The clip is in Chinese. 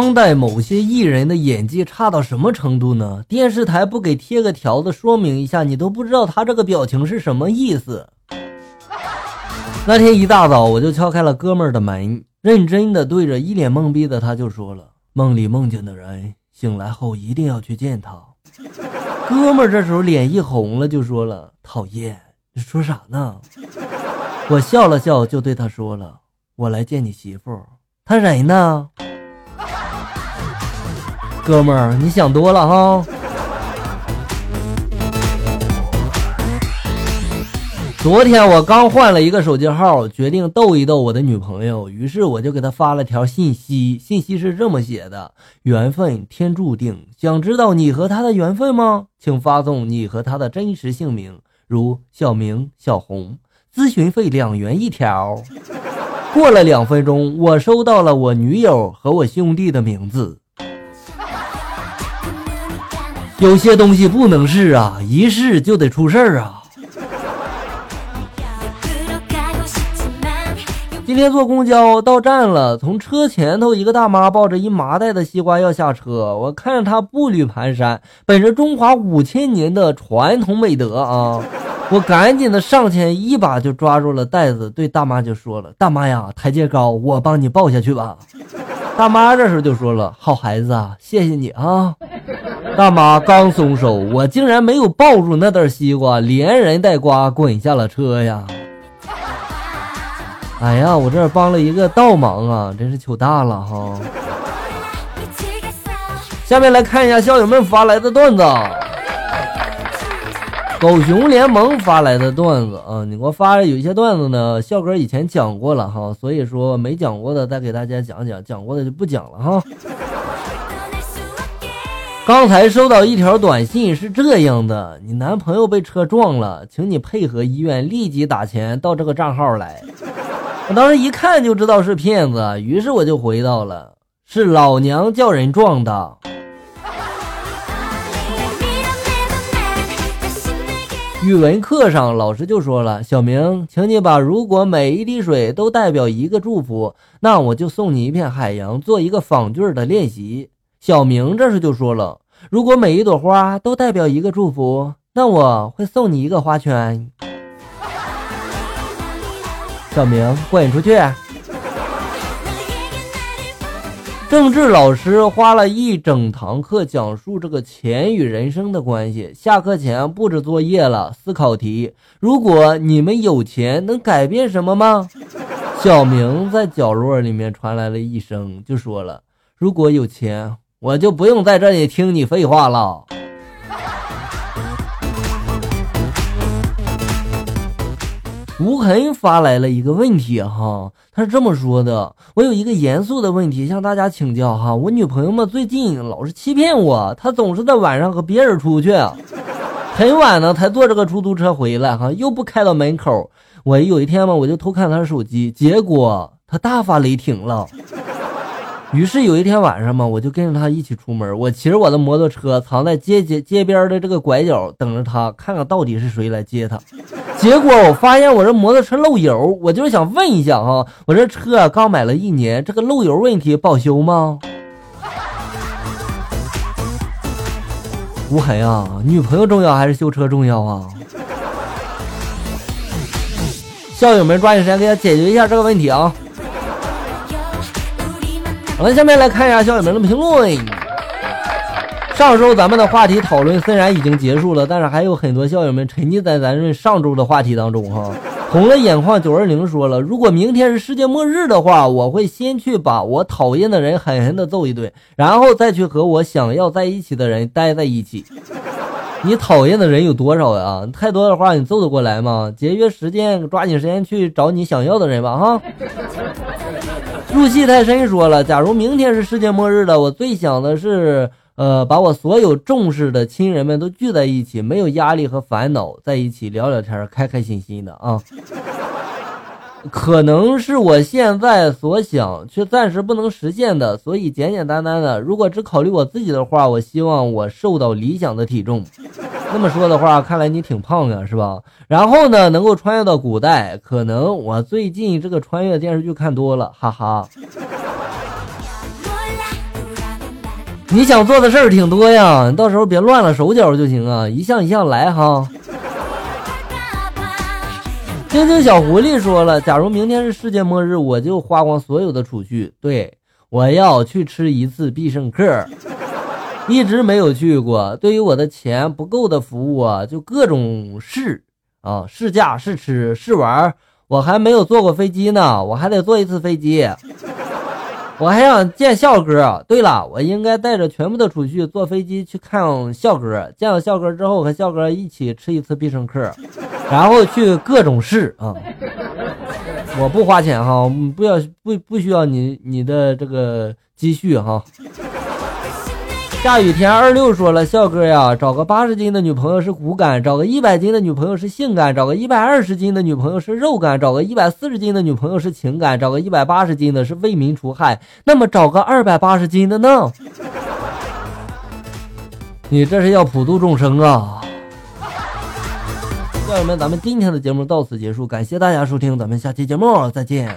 当代某些艺人的演技差到什么程度呢？电视台不给贴个条子说明一下，你都不知道他这个表情是什么意思。那天一大早，我就敲开了哥们儿的门，认真的对着一脸懵逼的他就说了：“梦里梦见的人，醒来后一定要去见他。”哥们儿这时候脸一红了，就说了：“讨厌，你说啥呢？”我笑了笑，就对他说了：“我来见你媳妇，他人呢？”哥们儿，你想多了哈。昨天我刚换了一个手机号，决定逗一逗我的女朋友，于是我就给她发了条信息。信息是这么写的：“缘分天注定，想知道你和他的缘分吗？请发送你和他的真实姓名，如小明、小红，咨询费两元一条。”过了两分钟，我收到了我女友和我兄弟的名字。有些东西不能试啊，一试就得出事儿啊！今天坐公交到站了，从车前头一个大妈抱着一麻袋的西瓜要下车，我看着她步履蹒跚，本着中华五千年的传统美德啊，我赶紧的上前一把就抓住了袋子，对大妈就说了：“大妈呀，台阶高，我帮你抱下去吧。”大妈这时候就说了：“好孩子啊，谢谢你啊。”大妈刚松手，我竟然没有抱住那袋西瓜，连人带瓜滚下了车呀！哎呀，我这帮了一个倒忙啊，真是糗大了哈！下面来看一下校友们发来的段子，狗熊联盟发来的段子啊，你给我发有一些段子呢，笑哥以前讲过了哈，所以说没讲过的再给大家讲讲，讲过的就不讲了哈。刚才收到一条短信，是这样的：你男朋友被车撞了，请你配合医院立即打钱到这个账号来。我当时一看就知道是骗子，于是我就回到了：是老娘叫人撞的。语文课上，老师就说了：“小明，请你把如果每一滴水都代表一个祝福，那我就送你一片海洋，做一个仿句的练习。”小明这时就说了：“如果每一朵花都代表一个祝福，那我会送你一个花圈。”小明，滚出去！政治老师花了一整堂课讲述这个钱与人生的关系。下课前布置作业了，思考题：如果你们有钱，能改变什么吗？小明在角落里面传来了一声，就说了：“如果有钱。”我就不用在这里听你废话了。吴痕发来了一个问题哈，他是这么说的：我有一个严肃的问题向大家请教哈，我女朋友嘛最近老是欺骗我，她总是在晚上和别人出去，很晚呢才坐这个出租车回来哈，又不开到门口。我有一天嘛，我就偷看她手机，结果她大发雷霆了。于是有一天晚上嘛，我就跟着他一起出门。我骑着我的摩托车，藏在街街街边的这个拐角，等着他，看看到底是谁来接他。结果我发现我这摩托车漏油，我就是想问一下哈，我这车刚买了一年，这个漏油问题保修吗？无痕啊，女朋友重要还是修车重要啊？校友们抓紧时间给他解决一下这个问题啊！我们下面来看一下校友们的评论。上周咱们的话题讨论虽然已经结束了，但是还有很多校友们沉浸在咱们上周的话题当中哈。红了眼眶九二零说了，如果明天是世界末日的话，我会先去把我讨厌的人狠狠的揍一顿，然后再去和我想要在一起的人待在一起。你讨厌的人有多少呀？太多的话你揍得过来吗？节约时间，抓紧时间去找你想要的人吧哈。入戏太深，说了，假如明天是世界末日了，我最想的是，呃，把我所有重视的亲人们都聚在一起，没有压力和烦恼，在一起聊聊天，开开心心的啊。可能是我现在所想却暂时不能实现的，所以简简单单的。如果只考虑我自己的话，我希望我瘦到理想的体重。那么说的话，看来你挺胖呀，是吧？然后呢，能够穿越到古代，可能我最近这个穿越电视剧看多了，哈哈。你想做的事儿挺多呀，你到时候别乱了手脚就行啊，一项一项来哈。听听小狐狸说了，假如明天是世界末日，我就花光所有的储蓄，对我要去吃一次必胜客，一直没有去过。对于我的钱不够的服务啊，就各种试啊，试驾、试吃、试玩。我还没有坐过飞机呢，我还得坐一次飞机。我还想见笑哥。对了，我应该带着全部的储蓄坐飞机去看笑哥。见了笑哥之后，和笑哥一起吃一次必胜客，然后去各种试啊。我不花钱哈，不要不不需要你你的这个积蓄哈。下雨天二六说了，笑哥呀，找个八十斤的女朋友是骨感，找个一百斤的女朋友是性感，找个一百二十斤的女朋友是肉感，找个一百四十斤的女朋友是情感，找个一百八十斤的是为民除害。那么找个二百八十斤的呢？你这是要普度众生啊！朋友们，咱们今天的节目到此结束，感谢大家收听，咱们下期节目再见。